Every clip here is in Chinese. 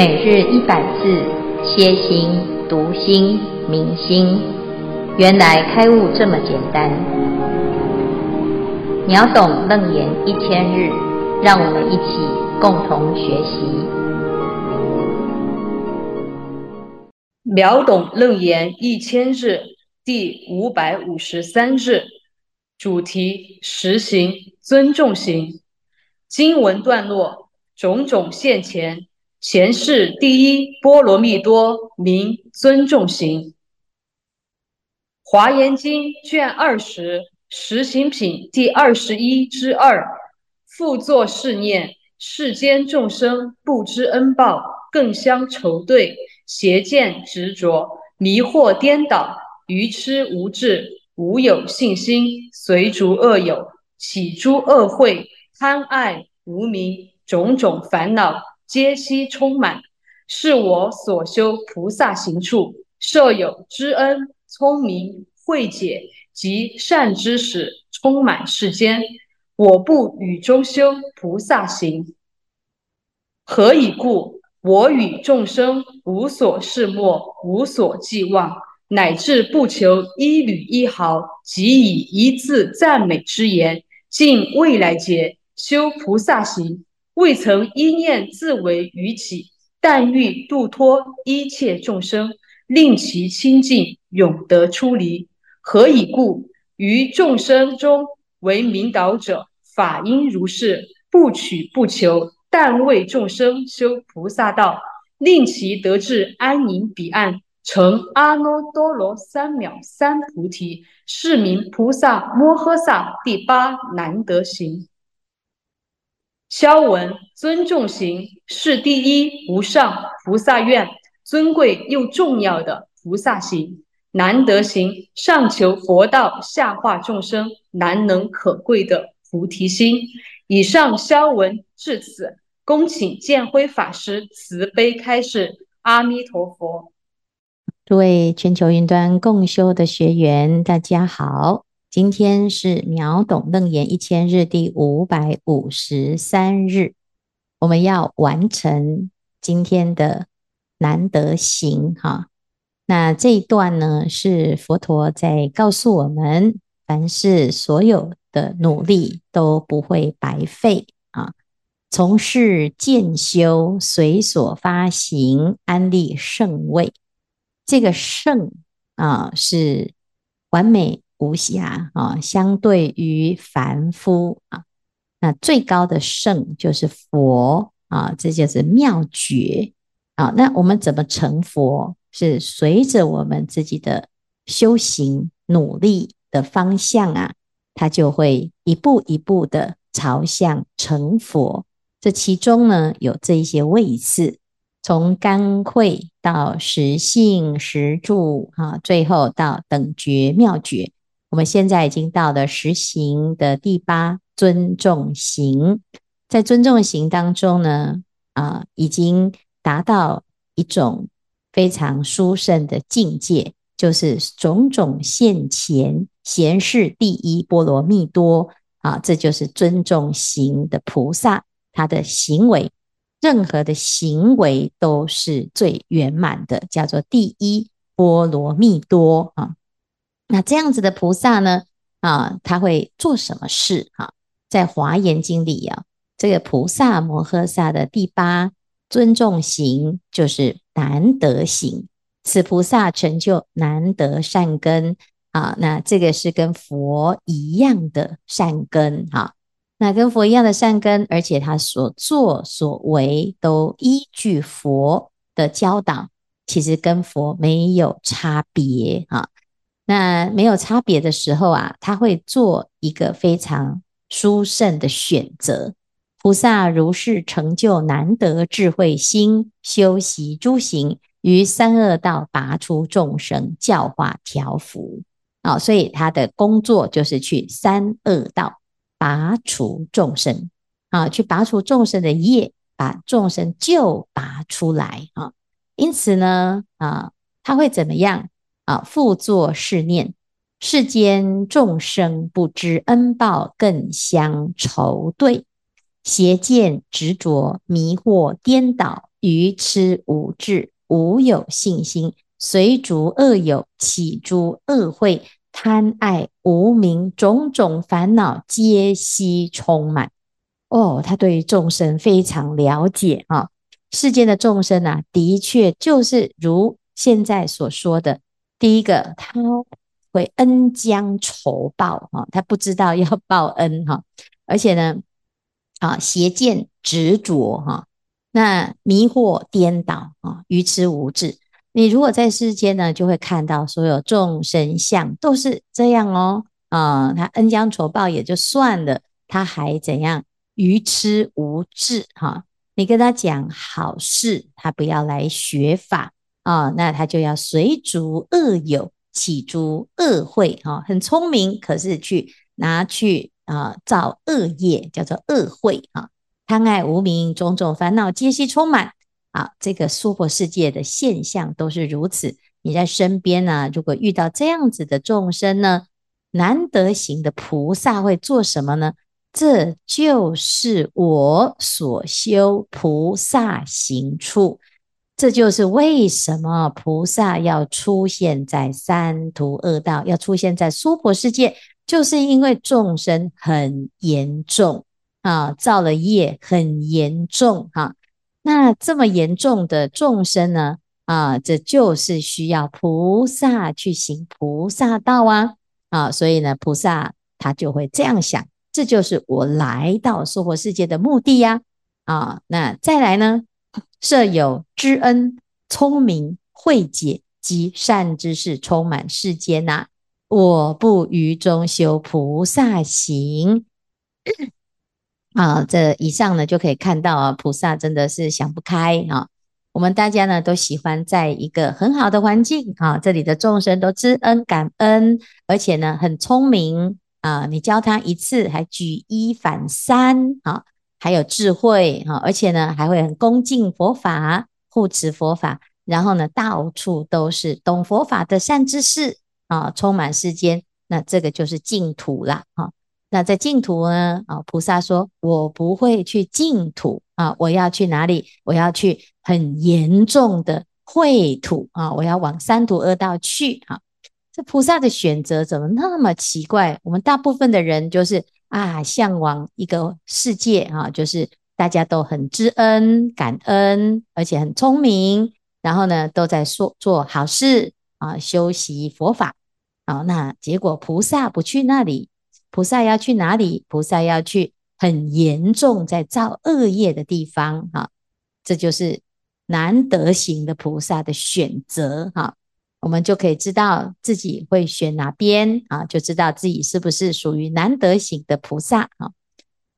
每日一百字，歇心、读心、明心，原来开悟这么简单。秒懂楞严一千日，让我们一起共同学习。秒懂楞严一千日第五百五十三日，主题：实行尊重行。经文段落：种种现前。前世第一波罗蜜多名尊重行，《华严经》卷二十实行品第二十一之二，复作是念：世间众生不知恩报，更相仇对，邪见执着，迷惑颠倒，愚痴无智，无有信心，随逐恶友，起诸恶慧，贪爱无明，种种烦恼。皆悉充满，是我所修菩萨行处，设有知恩、聪明、慧解及善知识，充满世间。我不与中修菩萨行，何以故？我与众生无所事莫，无所寄望，乃至不求一缕一毫，即以一字赞美之言，尽未来劫修菩萨行。未曾一念自为于己，但欲度脱一切众生，令其清净，永得出离。何以故？于众生中为明导者，法应如是，不取不求，但为众生修菩萨道，令其得至安宁彼岸，成阿耨多罗三藐三菩提，是名菩萨摩诃萨第八难得行。消文尊重行是第一无上菩萨愿，尊贵又重要的菩萨行。难得行上求佛道，下化众生，难能可贵的菩提心。以上消文至此，恭请建辉法师慈悲开示。阿弥陀佛。诸位全球云端共修的学员，大家好。今天是秒懂楞严一千日第五百五十三日，我们要完成今天的难得行哈。那这一段呢，是佛陀在告诉我们，凡是所有的努力都不会白费啊。从事渐修，随所发行，安立圣位。这个圣啊，是完美。无瑕啊，相对于凡夫啊，那最高的圣就是佛啊，这就是妙觉啊。那我们怎么成佛？是随着我们自己的修行努力的方向啊，它就会一步一步的朝向成佛。这其中呢，有这一些位次，从干慧到实性实住啊，最后到等觉妙觉。我们现在已经到了实行的第八尊重行，在尊重行当中呢，啊，已经达到一种非常殊胜的境界，就是种种现前贤士第一波罗蜜多啊，这就是尊重行的菩萨，他的行为，任何的行为都是最圆满的，叫做第一波罗蜜多啊。那这样子的菩萨呢？啊，他会做什么事？哈、啊，在《华严经》里啊，这个菩萨摩诃萨的第八尊重行就是难得行。此菩萨成就难得善根啊，那这个是跟佛一样的善根哈、啊。那跟佛一样的善根，而且他所作所为都依据佛的教导，其实跟佛没有差别啊。那没有差别的时候啊，他会做一个非常殊胜的选择。菩萨如是成就难得智慧心，修习诸行，于三恶道拔出众生，教化调伏。啊，所以他的工作就是去三恶道拔除众生，啊，去拔除众生的业，把众生救拔出来啊。因此呢，啊，他会怎么样？啊，复作是念：世间众生不知恩报，更相仇对，邪见执着，迷惑颠倒，愚痴无智，无有信心，随逐恶友，起诸恶慧，贪爱无明，种种烦恼皆悉充满。哦，他对众生非常了解啊！世间的众生啊，的确就是如现在所说的，第一个他会恩将仇报哈，他不知道要报恩哈，而且呢，啊邪见执着哈。那迷惑颠倒啊，愚痴无智。你如果在世间呢，就会看到所有众生相都是这样哦。啊，他恩将仇报也就算了，他还怎样？愚痴无智哈。你跟他讲好事，他不要来学法啊，那他就要随逐恶友，起诸恶慧哈。很聪明，可是去拿去啊造恶业，叫做恶会啊。贪爱无明，种种烦恼皆悉充满啊！这个娑婆世界的现象都是如此。你在身边呢、啊，如果遇到这样子的众生呢，难得行的菩萨会做什么呢？这就是我所修菩萨行处。这就是为什么菩萨要出现在三途恶道，要出现在娑婆世界，就是因为众生很严重。啊，造了业很严重哈，那这么严重的众生呢？啊，这就是需要菩萨去行菩萨道啊啊，所以呢，菩萨他就会这样想，这就是我来到娑婆世界的目的呀啊。那再来呢，设有知恩、聪明、慧解及善知识充满世间呐，我不于中修菩萨行。啊，这以上呢就可以看到啊，菩萨真的是想不开啊。我们大家呢都喜欢在一个很好的环境啊，这里的众生都知恩感恩，而且呢很聪明啊。你教他一次还举一反三啊，还有智慧哈，而且呢还会很恭敬佛法，护持佛法，然后呢到处都是懂佛法的善知识啊，充满世间，那这个就是净土了啊。那在净土呢？啊，菩萨说：“我不会去净土啊，我要去哪里？我要去很严重的秽土啊！我要往三途恶道去啊！这菩萨的选择怎么那么奇怪？我们大部分的人就是啊，向往一个世界啊，就是大家都很知恩感恩，而且很聪明，然后呢，都在说做好事啊，修习佛法啊。那结果菩萨不去那里。”菩萨要去哪里？菩萨要去很严重在造恶业的地方，哈，这就是难得行的菩萨的选择，哈，我们就可以知道自己会选哪边，啊，就知道自己是不是属于难得行的菩萨，哈。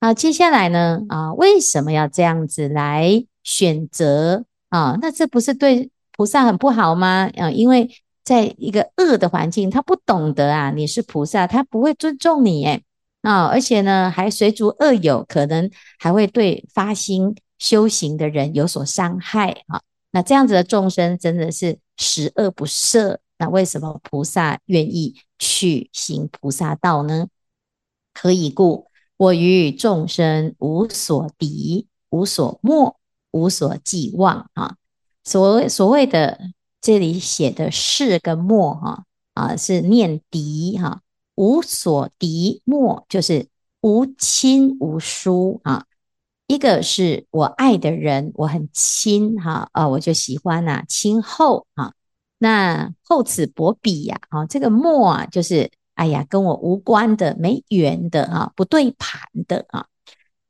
好，接下来呢，啊，为什么要这样子来选择啊？那这不是对菩萨很不好吗？啊，因为。在一个恶的环境，他不懂得啊，你是菩萨，他不会尊重你诶啊，而且呢，还随逐恶友，可能还会对发心修行的人有所伤害啊。那这样子的众生真的是十恶不赦。那为什么菩萨愿意去行菩萨道呢？何以故？我于众生无所敌，无所莫，无所寄望啊。所所谓的。这里写的是跟莫哈啊，是念敌哈，无所敌莫就是无亲无疏啊。一个是我爱的人，我很亲哈啊，我就喜欢呐，亲厚啊。那厚此薄彼呀啊，这个慕啊，就是哎呀，跟我无关的、没缘的啊，不对盘的啊。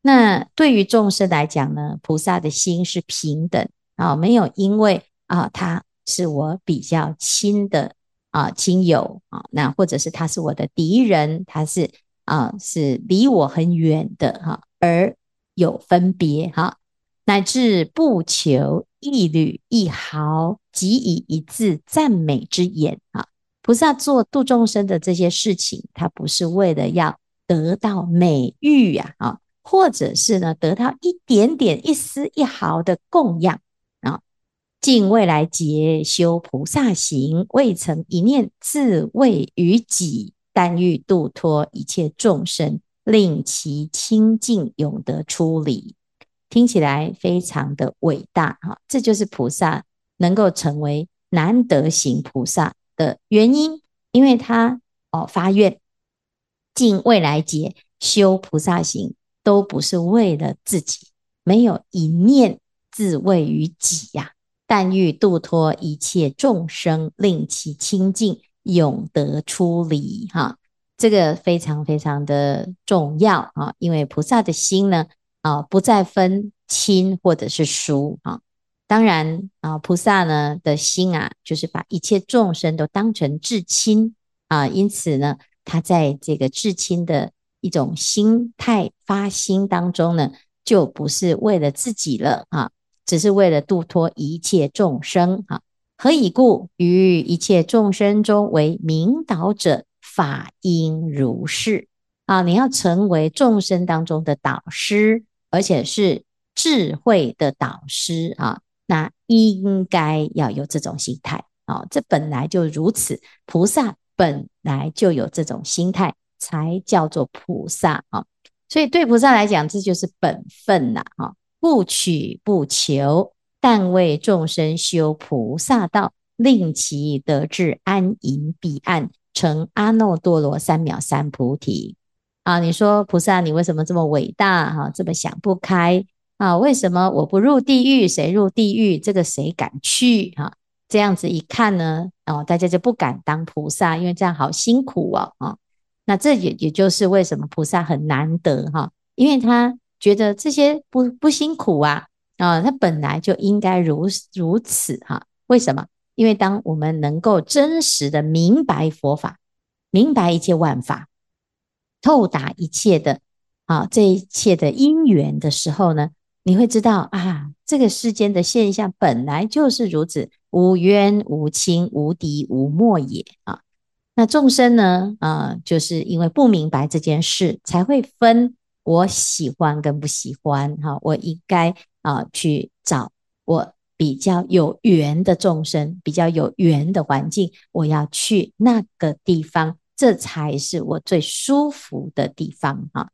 那对于众生来讲呢，菩萨的心是平等啊，没有因为啊他。是我比较亲的啊亲友啊，那或者是他是我的敌人，他是啊是离我很远的哈，而有分别哈，乃至不求一缕一毫，即以一字赞美之言啊，菩萨做度众生的这些事情，他不是为了要得到美誉呀啊，或者是呢得到一点点一丝一毫的供养啊。尽未来劫修菩萨行，未曾一念自为于己，但欲度脱一切众生，令其清净永得出离。听起来非常的伟大哈，这就是菩萨能够成为难得行菩萨的原因，因为他哦发愿，尽未来劫修菩萨行，都不是为了自己，没有一念自为于己呀、但欲度脱一切众生，令其清净，永得出离哈。这个非常非常的重要啊，因为菩萨的心呢啊，不再分亲或者是疏啊。当然啊，菩萨呢的心啊，就是把一切众生都当成至亲啊，因此呢，他在这个至亲的一种心态发心当中呢，就不是为了自己了啊，只是为了度脱一切众生啊。何以故？于一切众生中为明导者。法应如是啊！你要成为众生当中的导师，而且是智慧的导师啊，那应该要有这种心态啊！这本来就如此，菩萨本来就有这种心态，才叫做菩萨啊！所以对菩萨来讲，这就是本分呐！啊，不取不求，但为众生修菩萨道，令其得至安隐彼岸。成阿耨多罗三藐三菩提啊！你说菩萨，你为什么这么伟大？哈，这么想不开啊？为什么我不入地狱，谁入地狱？这个谁敢去？哈，这样子一看呢，哦，大家就不敢当菩萨，因为这样好辛苦哦。啊，那这也也就是为什么菩萨很难得哈，因为他觉得这些不不辛苦啊啊，他本来就应该如如此哈。为什么？因为当我们能够真实的明白佛法，明白一切万法，透达一切的啊，这一切的因缘的时候呢，你会知道啊，这个世间的现象本来就是如此，无冤无亲无敌无末也啊。那众生呢啊，就是因为不明白这件事，才会分我喜欢跟不喜欢哈、我应该啊去找我。比较有缘的众生，比较有缘的环境，我要去那个地方，这才是我最舒服的地方哈。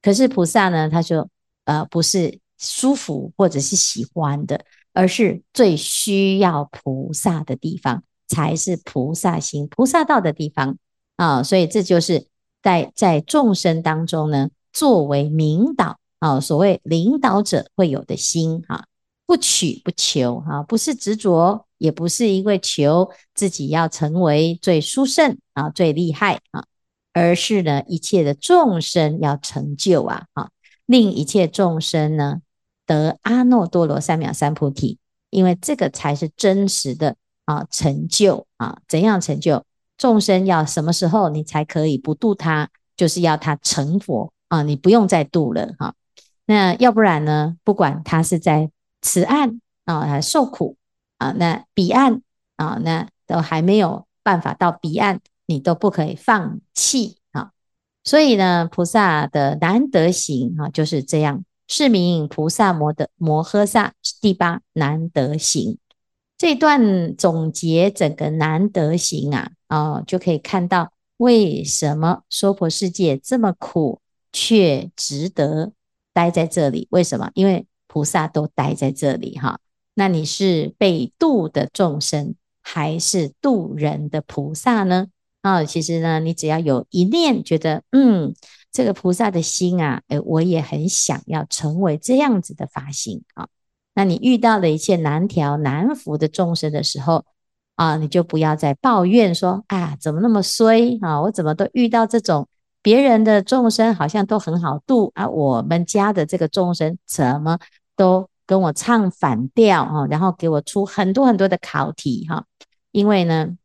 可是菩萨呢，他说，呃，不是舒服或者是喜欢的，而是最需要菩萨的地方，才是菩萨行菩萨道的地方啊。所以这就是在在众生当中呢，作为明导啊，所谓领导者会有的心哈。不取不求，哈，不是执着，也不是因为求自己要成为最殊胜啊、最厉害啊，而是呢，一切的众生要成就啊，啊，令一切众生呢得阿耨多罗三藐三菩提，因为这个才是真实的啊成就啊。怎样成就？众生要什么时候你才可以不度他？就是要他成佛啊，你不用再度了哈。那要不然呢？不管他是在此岸啊，受苦啊，那彼岸啊，那都还没有办法到彼岸，你都不可以放弃啊。所以呢，菩萨的难得行啊，就是这样，是名菩萨摩的摩诃萨第八难得行。这段总结整个难得行啊，啊，就可以看到为什么娑婆世界这么苦，却值得待在这里？为什么？因为菩萨都待在这里哈，那你是被度的众生，还是度人的菩萨呢？啊，其实呢，你只要有一念觉得，嗯，这个菩萨的心啊，诶，我也很想要成为这样子的发心啊。那你遇到了一切难调难伏的众生的时候啊，你就不要再抱怨说，啊，怎么那么衰啊？我怎么都遇到这种别人的众生，好像都很好度啊，我们家的这个众生怎么？都跟我唱反调哈，然后给我出很多很多的考题哈，因为呢，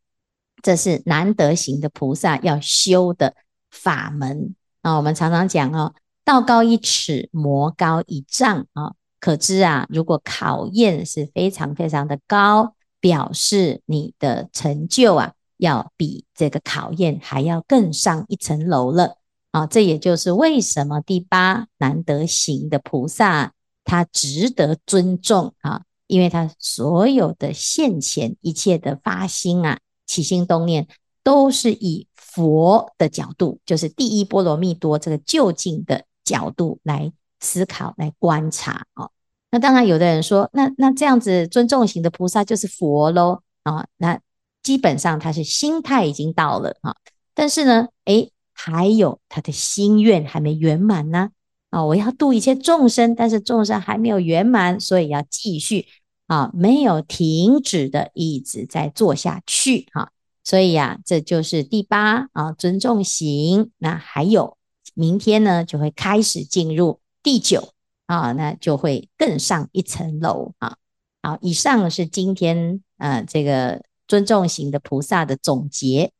这是难得行的菩萨要修的法门啊。我们常常讲哦，道高一尺，魔高一丈啊。可知啊，如果考验是非常非常的高，表示你的成就啊，要比这个考验还要更上一层楼了啊。这也就是为什么第八难得行的菩萨。他值得尊重啊，因为他所有的现前一切的发心啊、起心动念，都是以佛的角度，就是第一波罗蜜多这个究竟的角度来思考、来观察啊。那当然，有的人说，那那这样子尊重型的菩萨就是佛喽啊。那基本上他是心态已经到了啊，但是呢，诶，还有他的心愿还没圆满呢。啊我要度一切众生，但是众生还没有圆满，所以要继续啊，没有停止的一直在做下去哈。所以呀，这就是第八啊，尊重型。那还有明天呢，就会开始进入第九。啊，那就会更上一层楼啊！好，以上是今天呃这个尊重型的菩萨的总结。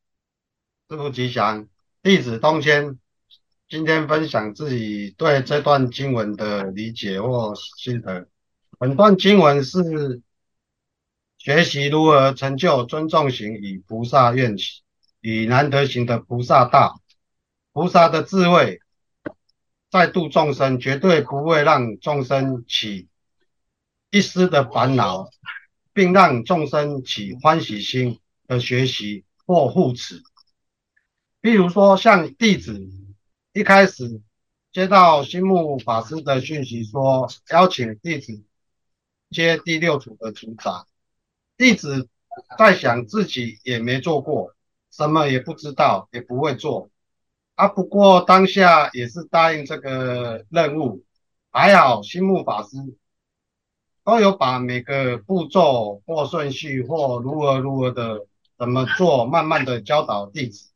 师父吉祥，弟子东谦今天分享自己对这段经文的理解或心得。本段经文是学习如何成就尊重型与菩萨愿与难得行的菩萨道，菩萨的智慧。在度众生，绝对不会让众生起一丝的烦恼，并让众生起欢喜心的学习或护持。比如说，像弟子一开始接到心木法师的讯息，说邀请弟子接第六组的组长，弟子在想自己也没做过，什么也不知道，也不会做。啊，不过当下也是答应这个任务，还好心木法师都有把每个步骤或顺序或如何如何的怎么做，慢慢的教导弟子，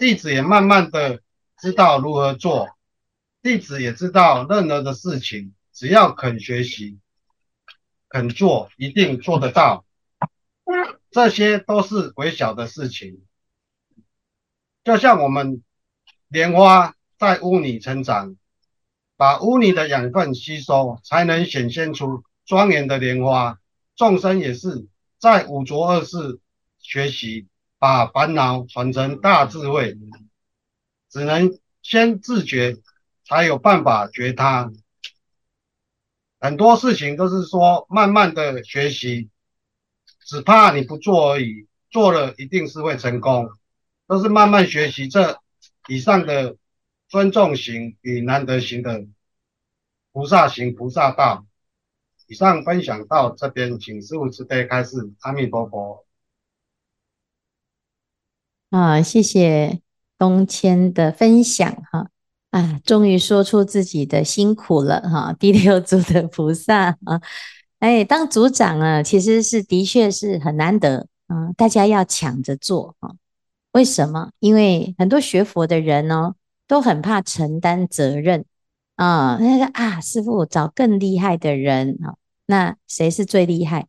弟子也慢慢的知道如何做，弟子也知道任何的事情只要肯学习、肯做，一定做得到，这些都是微小的事情，就像我们。莲花在污泥成长，把污泥的养分吸收，才能显现出庄严的莲花。众生也是在五浊恶世学习，把烦恼转成大智慧，只能先自觉，才有办法觉他。很多事情都是说慢慢的学习，只怕你不做而已，做了一定是会成功，都是慢慢学习这。以上的尊重型与难得行的菩萨行菩萨道，以上分享到这边，请师父慈悲开示。阿弥陀佛。啊，谢谢东谦的分享哈啊，终于说出自己的辛苦了哈。第六组的菩萨啊，哎，当组长啊，其实是的确是很难得啊，大家要抢着做啊。为什么？因为很多学佛的人哦，都很怕承担责任啊。那个啊，师傅找更厉害的人啊。那谁是最厉害？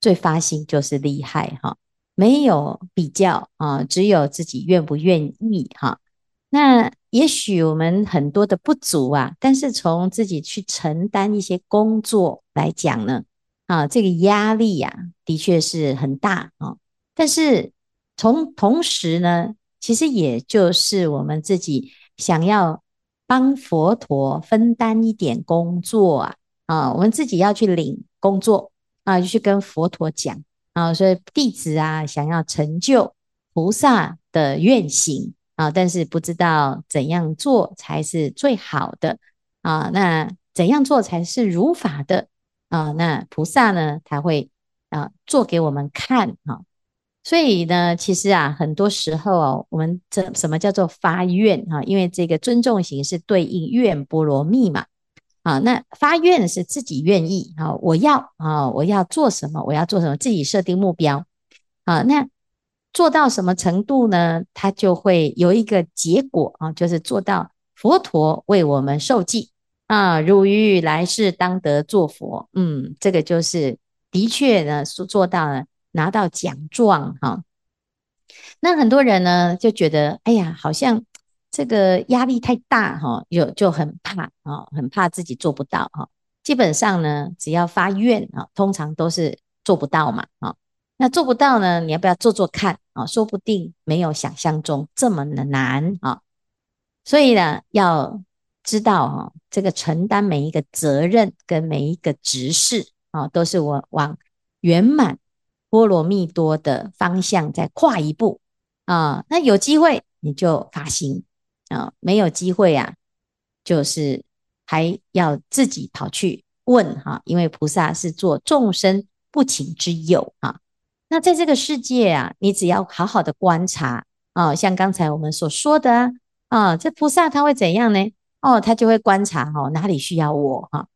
最发心就是厉害哈。没有比较啊，只有自己愿不愿意哈。那也许我们很多的不足啊，但是从自己去承担一些工作来讲呢，啊，这个压力呀，的确是很大啊。但是。从同时呢，其实也就是我们自己想要帮佛陀分担一点工作啊啊，我们自己要去领工作啊，就去跟佛陀讲啊，所以弟子啊想要成就菩萨的愿行啊，但是不知道怎样做才是最好的啊，那怎样做才是如法的啊？那菩萨呢，他会啊做给我们看啊。所以呢，其实啊，很多时候哦，我们这什么叫做发愿啊？因为这个尊重型是对应愿波罗蜜嘛，啊，那发愿是自己愿意啊，我要啊，我要做什么？我要做什么？自己设定目标啊，那做到什么程度呢？它就会有一个结果啊，就是做到佛陀为我们受记啊，汝于来世当得作佛。嗯，这个就是的确呢，是做到了。拿到奖状哈，那很多人呢就觉得，哎呀，好像这个压力太大哈，有就很怕啊，很怕自己做不到哈。基本上呢，只要发愿啊，通常都是做不到嘛啊。那做不到呢，你要不要做做看啊？说不定没有想象中这么的难啊。所以呢，要知道哈，这个承担每一个责任跟每一个执事啊，都是我往圆满。波罗蜜多的方向再跨一步啊，那有机会你就发心啊，没有机会啊，就是还要自己跑去问哈，因为菩萨是做众生不请之友啊。那在这个世界啊，你只要好好的观察啊，像刚才我们所说的啊，这菩萨他会怎样呢？哦，他就会观察哦，哪里需要我哈，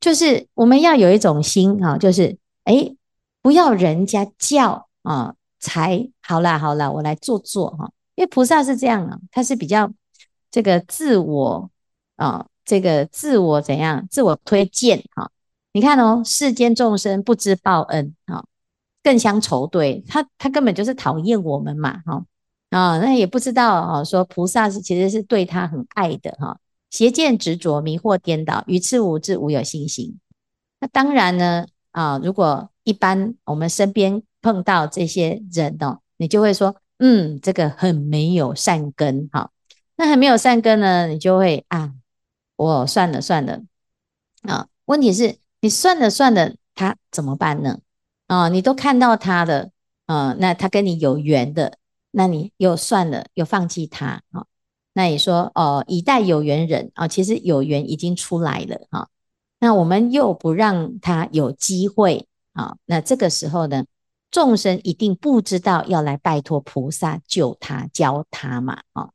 就是我们要有一种心哈，就是诶，不要人家叫啊，才好啦好啦，我来做做哈，因为菩萨是这样啊，他是比较这个自我啊。这个自我怎样？自我推荐哈？你看哦，世间众生不知报恩哈，更相仇对。他他根本就是讨厌我们嘛哈啊，那也不知道啊，说菩萨是其实是对他很爱的哈。邪见执着，迷惑颠倒，愚痴无智，无有信心。那当然呢啊，如果一般我们身边碰到这些人哦，你就会说，嗯，这个很没有善根哈。那还没有善根呢，你就会啊。我、算了算了啊！问题是你算了算了，他怎么办呢？啊，你都看到他的，啊，那他跟你有缘的，那你又算了，又放弃他啊？那你说哦，一代有缘人啊，其实有缘已经出来了哈、啊。那我们又不让他有机会啊？那这个时候呢，众生一定不知道要来拜托菩萨救他、教他嘛？啊？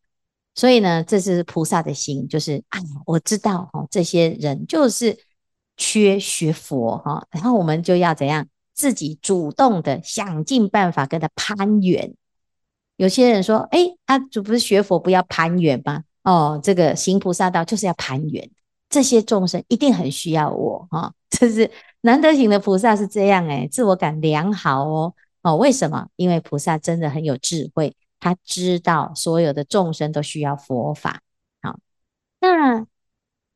所以呢，这是菩萨的心，就是啊，我知道哈，这些人就是缺学佛哈，然后我们就要怎样，自己主动的想尽办法跟他攀缘。有些人说，诶，他主不是学佛不要攀缘吗？哦，这个行菩萨道就是要攀缘，这些众生一定很需要我哈，这是难得行的菩萨是这样诶，自我感良好哦哦，为什么？因为菩萨真的很有智慧。他知道所有的众生都需要佛法，好，那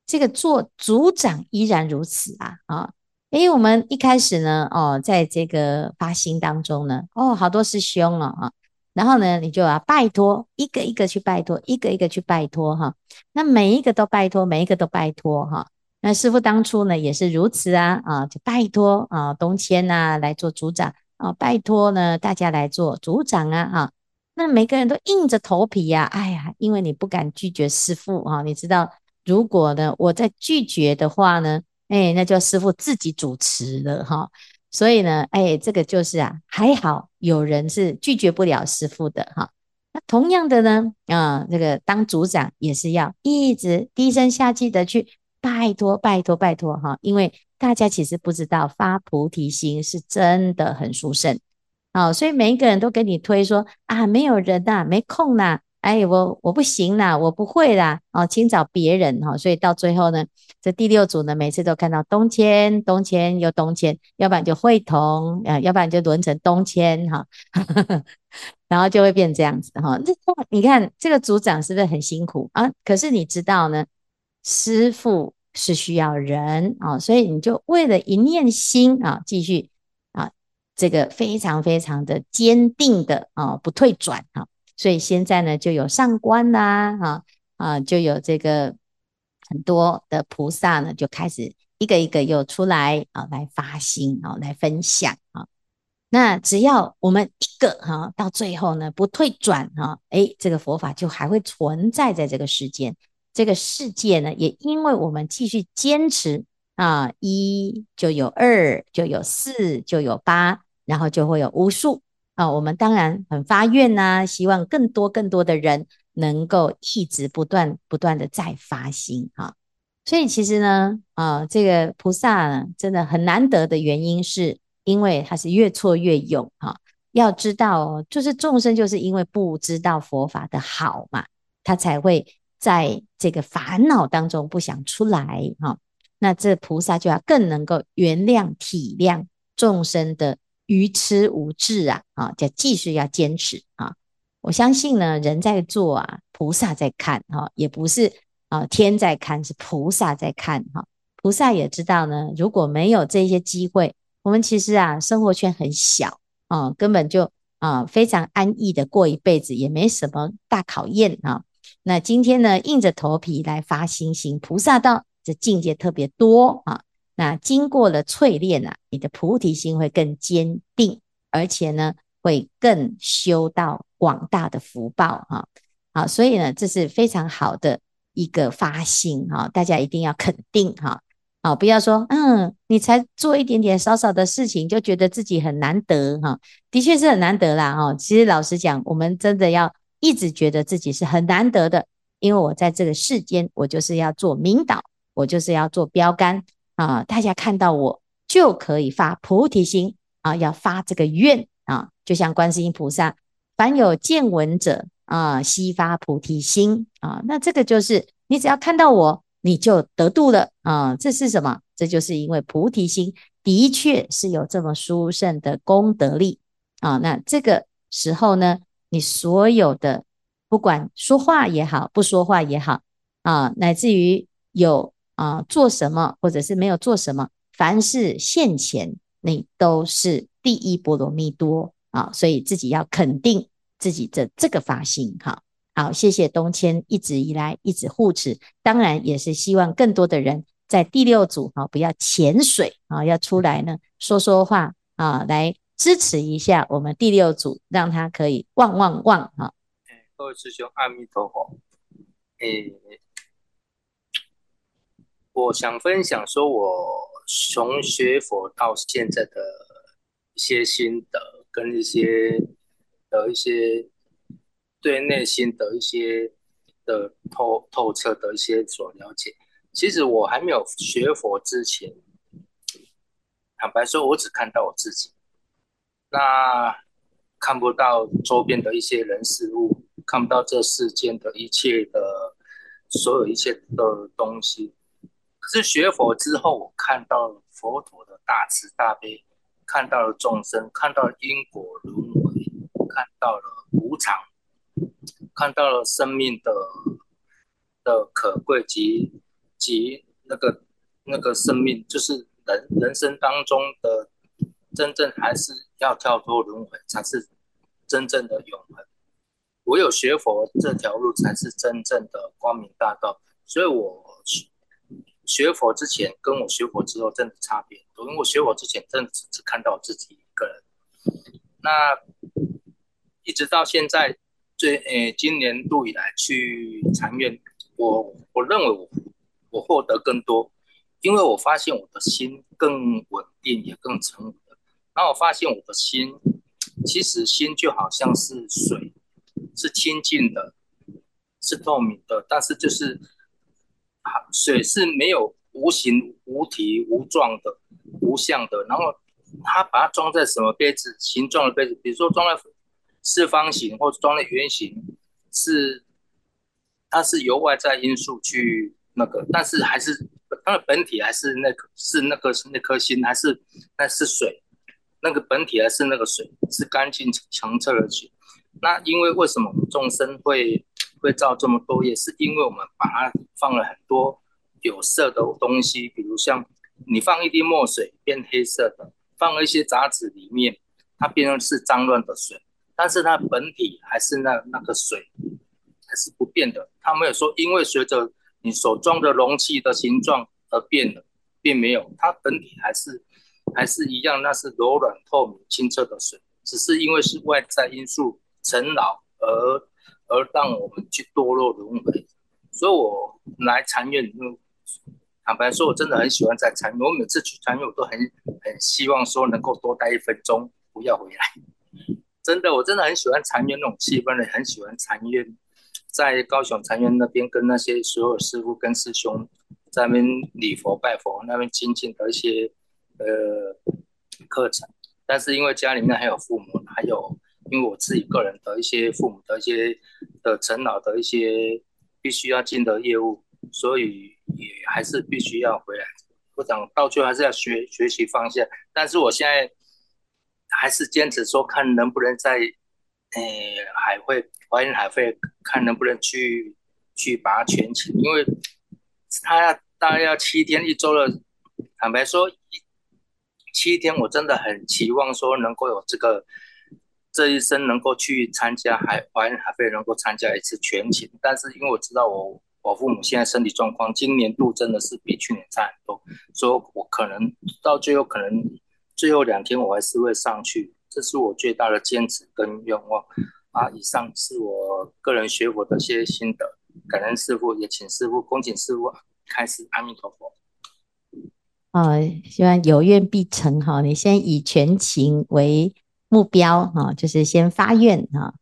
这个做组长依然如此啊啊！因为我们一开始呢，哦，在这个发心当中呢，哦，好多师兄啊啊，然后呢，你就要拜托一个一个去拜托，一个一个去拜托哈。那每一个都拜托，每一个都拜托哈。那师父当初呢也是如此啊啊，就拜托啊东迁呐来做组长啊，拜托呢大家来做组长啊啊。那每个人都硬着头皮呀、啊，哎呀，因为你不敢拒绝师父哈，你知道，如果呢我再拒绝的话呢，哎，那就师父自己主持了哈，所以呢，哎，这个就是啊，还好有人是拒绝不了师父的哈。那同样的呢，啊，这个当组长也是要一直低声下气的去拜托拜托拜托哈，因为大家其实不知道发菩提心是真的很殊胜。哦，所以每一个人都给你推说啊，没有人呐、没空呐、啊，哎，我我不行啦，我不会啦，哦，请找别人哈、哦。所以到最后呢，这第六组呢，每次都看到东迁，东迁又东迁，要不然就会同，啊，要不然就轮成东迁哈，然后就会变这样子哈。这、哦、你看这个组长是不是很辛苦啊？可是你知道呢，师傅是需要人啊、哦，所以你就为了一念心啊，继续。这个非常非常的坚定的啊，不退转啊，所以现在呢，就有上官呐，啊啊，就有这个很多的菩萨呢，就开始一个一个又出来啊，来发心啊，来分享啊。那只要我们一个哈，到最后呢，不退转哈，诶，这个佛法就还会存在在这个世间。这个世界呢，也因为我们继续坚持啊，一就有二，就有四，就有八。然后就会有无数啊，我们当然很发愿呐、希望更多更多的人能够一直不断不断的在发心啊。所以其实呢，啊，这个菩萨呢，真的很难得的原因，是因为他是越挫越勇哈。要知道，就是众生就是因为不知道佛法的好嘛，他才会在这个烦恼当中不想出来哈。那这菩萨就要更能够原谅体谅众生的。愚痴无智啊，啊，就继续要坚持啊！我相信呢，人在做啊，菩萨在看哈、啊，也不是啊，天在看，是菩萨在看哈、啊。菩萨也知道呢，如果没有这些机会，我们其实啊，生活圈很小啊，根本就啊非常安逸的过一辈子，也没什么大考验啊。那今天呢，硬着头皮来发心行菩萨道，这境界特别多啊。那经过了淬炼啊，你的菩提心会更坚定，而且呢，会更修到广大的福报哈。好，所以呢，这是非常好的一个发心哈，大家一定要肯定哈，啊，不要说嗯，你才做一点点少少的事情，就觉得自己很难得哈，的确是很难得啦哈。其实老实讲，我们真的要一直觉得自己是很难得的，因为我在这个世间，我就是要做明导，我就是要做标杆啊，大家看到我就可以发菩提心啊，要发这个愿啊，就像观世音菩萨，凡有见闻者。啊，悉发菩提心啊，那这个就是你只要看到我，你就得度了啊。这是什么？这就是因为菩提心的确是有这么殊胜的功德力啊。那这个时候呢，你所有的不管说话也好，不说话也好啊，乃至于有啊做什么或者是没有做什么，凡是现前，你都是第一波罗蜜多啊。所以自己要肯定。自己的这个发心，哈，好，谢谢东迁一直以来一直护持，当然也是希望更多的人在第六组，哈，不要潜水啊，要出来呢说说话啊，来支持一下我们第六组，让他可以旺旺旺哈。各位师兄，阿弥陀佛。诶，我想分享说，我从学佛到现在的一些心得跟一些。的一些对内心的一些的透透彻的一些所了解，其实我还没有学佛之前，坦白说，我只看到我自己，那看不到周边的一些人事物，看不到这世间的一切的所有一切的东西。是学佛之后，我看到了佛陀的大慈大悲，看到了众生，看到了因果轮回。看到了无常，看到了生命的的可贵及及那个那个生命，就是人人生当中的真正还是要跳脱轮回，才是真正的永恒。唯有学佛这条路，才是真正的光明大道。所以我学佛之前，跟我学佛之后，真的差别多。因为我学佛之前，真的只只看到自己一个人。那。一直到现在，最呃，今年度以来去禅院，我我认为我我获得更多，因为我发现我的心更稳定，也更沉稳。然后我发现我的心，其实心就好像是水，是清净的，是透明的，但是就是，水是没有无形、无体、无状的、无相的。然后它把它装在什么杯子形状的杯子，比如说装在。四方形或者装在圆形，是它是由外在因素去那个，但是还是它的本体还是那颗是那颗是那颗心还是那是水，那个本体还是那个水是干净澄澈的水。那因为为什么我们众生会会造这么多业，是因为我们把它放了很多有色的东西，比如像你放一滴墨水变黑色的，放了一些杂质里面，它变成是脏乱的水。但是它本体还是那那个水，还是不变的。它没有说因为随着你所装的容器的形状而变了，并没有，它本体还是还是一样，那是柔软透明清澈的水，只是因为是外在因素尘劳而而让我们去堕落轮回。所以我来禅院里面，坦白说，我真的很喜欢在禅院。我每次去禅院，我都很很希望说能够多待一分钟，不要回来。真的，我真的很喜欢禅院那种气氛的，很喜欢禅院，在高雄禅院那边跟那些所有师父跟师兄在那边礼佛拜佛，那边亲近的一些呃课程。但是因为家里面还有父母，还有因为我自己个人的一些父母的一些的陈老的一些必须要尽的业务，所以也还是必须要回来。我想到最后还是要学学习放下。但是我现在。还是坚持说，看能不能在，诶、海会华严海会，看能不能去去把它全勤，因为他要大概要七天一周了。坦白说，七天我真的很期望说能够有这个这一生能够去参加海华严海会，能够参加一次全勤。但是因为我知道我我父母现在身体状况，今年度真的是比去年差很多，所以我可能到最后可能。最后两天我还是会上去，这是我最大的坚持跟愿望啊！以上是我个人学佛的一些心得，感恩师父，也请师父恭请师父开始。阿弥陀佛。啊，希望有愿必成哈。你先以全勤为目标哈，就是先发愿哈。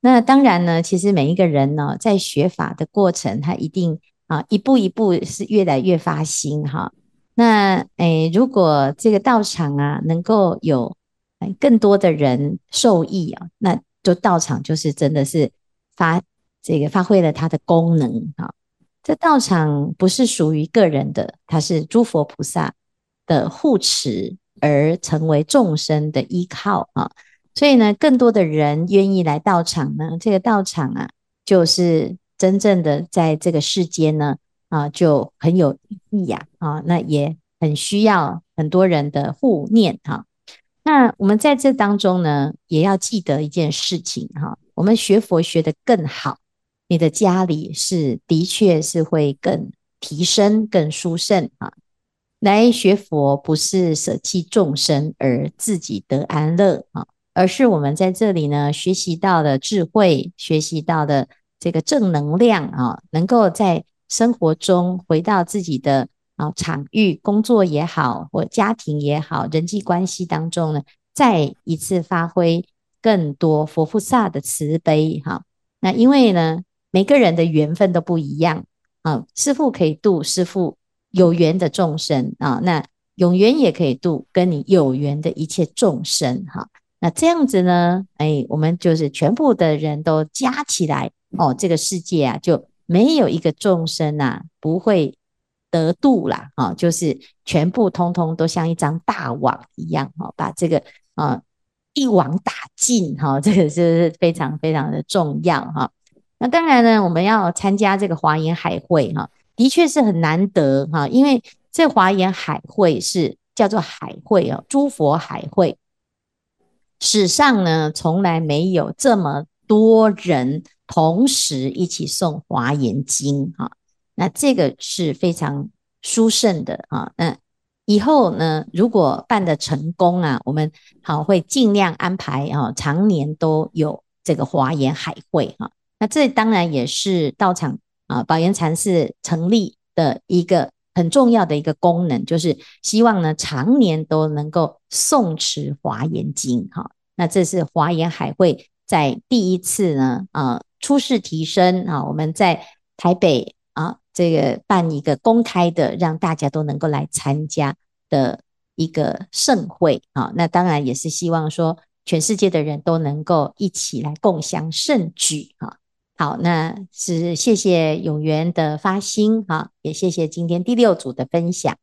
那当然呢，其实每一个人呢，在学法的过程，他一定啊一步一步是越来越发心哈。那诶，如果这个道场啊能够有更多的人受益啊，那就道场就是真的是发这个发挥了它的功能哈。这道场不是属于个人的，它是诸佛菩萨的护持，而成为众生的依靠啊。所以呢，更多的人愿意来道场呢，这个道场啊，就是真正的在这个世间呢啊，就很有意义呀啊，那也很需要很多人的护念哈。那我们在这当中呢，也要记得一件事情哈，我们学佛学得更好。你的家里是的确是会更提升、更殊胜啊！来学佛不是舍弃众生而自己得安乐啊，而是我们在这里呢学习到的智慧，学习到的这个正能量啊，能够在生活中回到自己的啊场域，工作也好，或家庭也好，人际关系当中呢，再一次发挥更多佛菩萨的慈悲哈。那因为呢。每个人的缘分都不一样啊，师父可以度师父有缘的众生啊，那永缘也可以度跟你有缘的一切众生哈。那这样子呢，哎，我们就是全部的人都加起来哦，这个世界啊就没有一个众生啊不会得度啦啊，就是全部通通都像一张大网一样哈，把这个啊一网打尽哈，这个是非常非常的重要哈。那当然呢，我们要参加这个华严海会哈，的确是很难得哈，因为这华严海会是叫做海会哦，诸佛海会，史上呢从来没有这么多人同时一起诵华严经哈，那这个是非常殊胜的啊。那以后呢，如果办得成功啊，我们好会尽量安排啊，常年都有这个华严海会哈。那这当然也是道场啊，宝岩禅寺成立的一个很重要的一个功能，就是希望呢常年都能够诵持华严经哈。那这是华严海会在第一次呢啊初试提升啊，我们在台北啊这个办一个公开的，让大家都能够来参加的一个盛会啊。那当然也是希望说全世界的人都能够一起来共襄盛举啊。好，那是谢谢永源的发心，哈，也谢谢今天第六组的分享。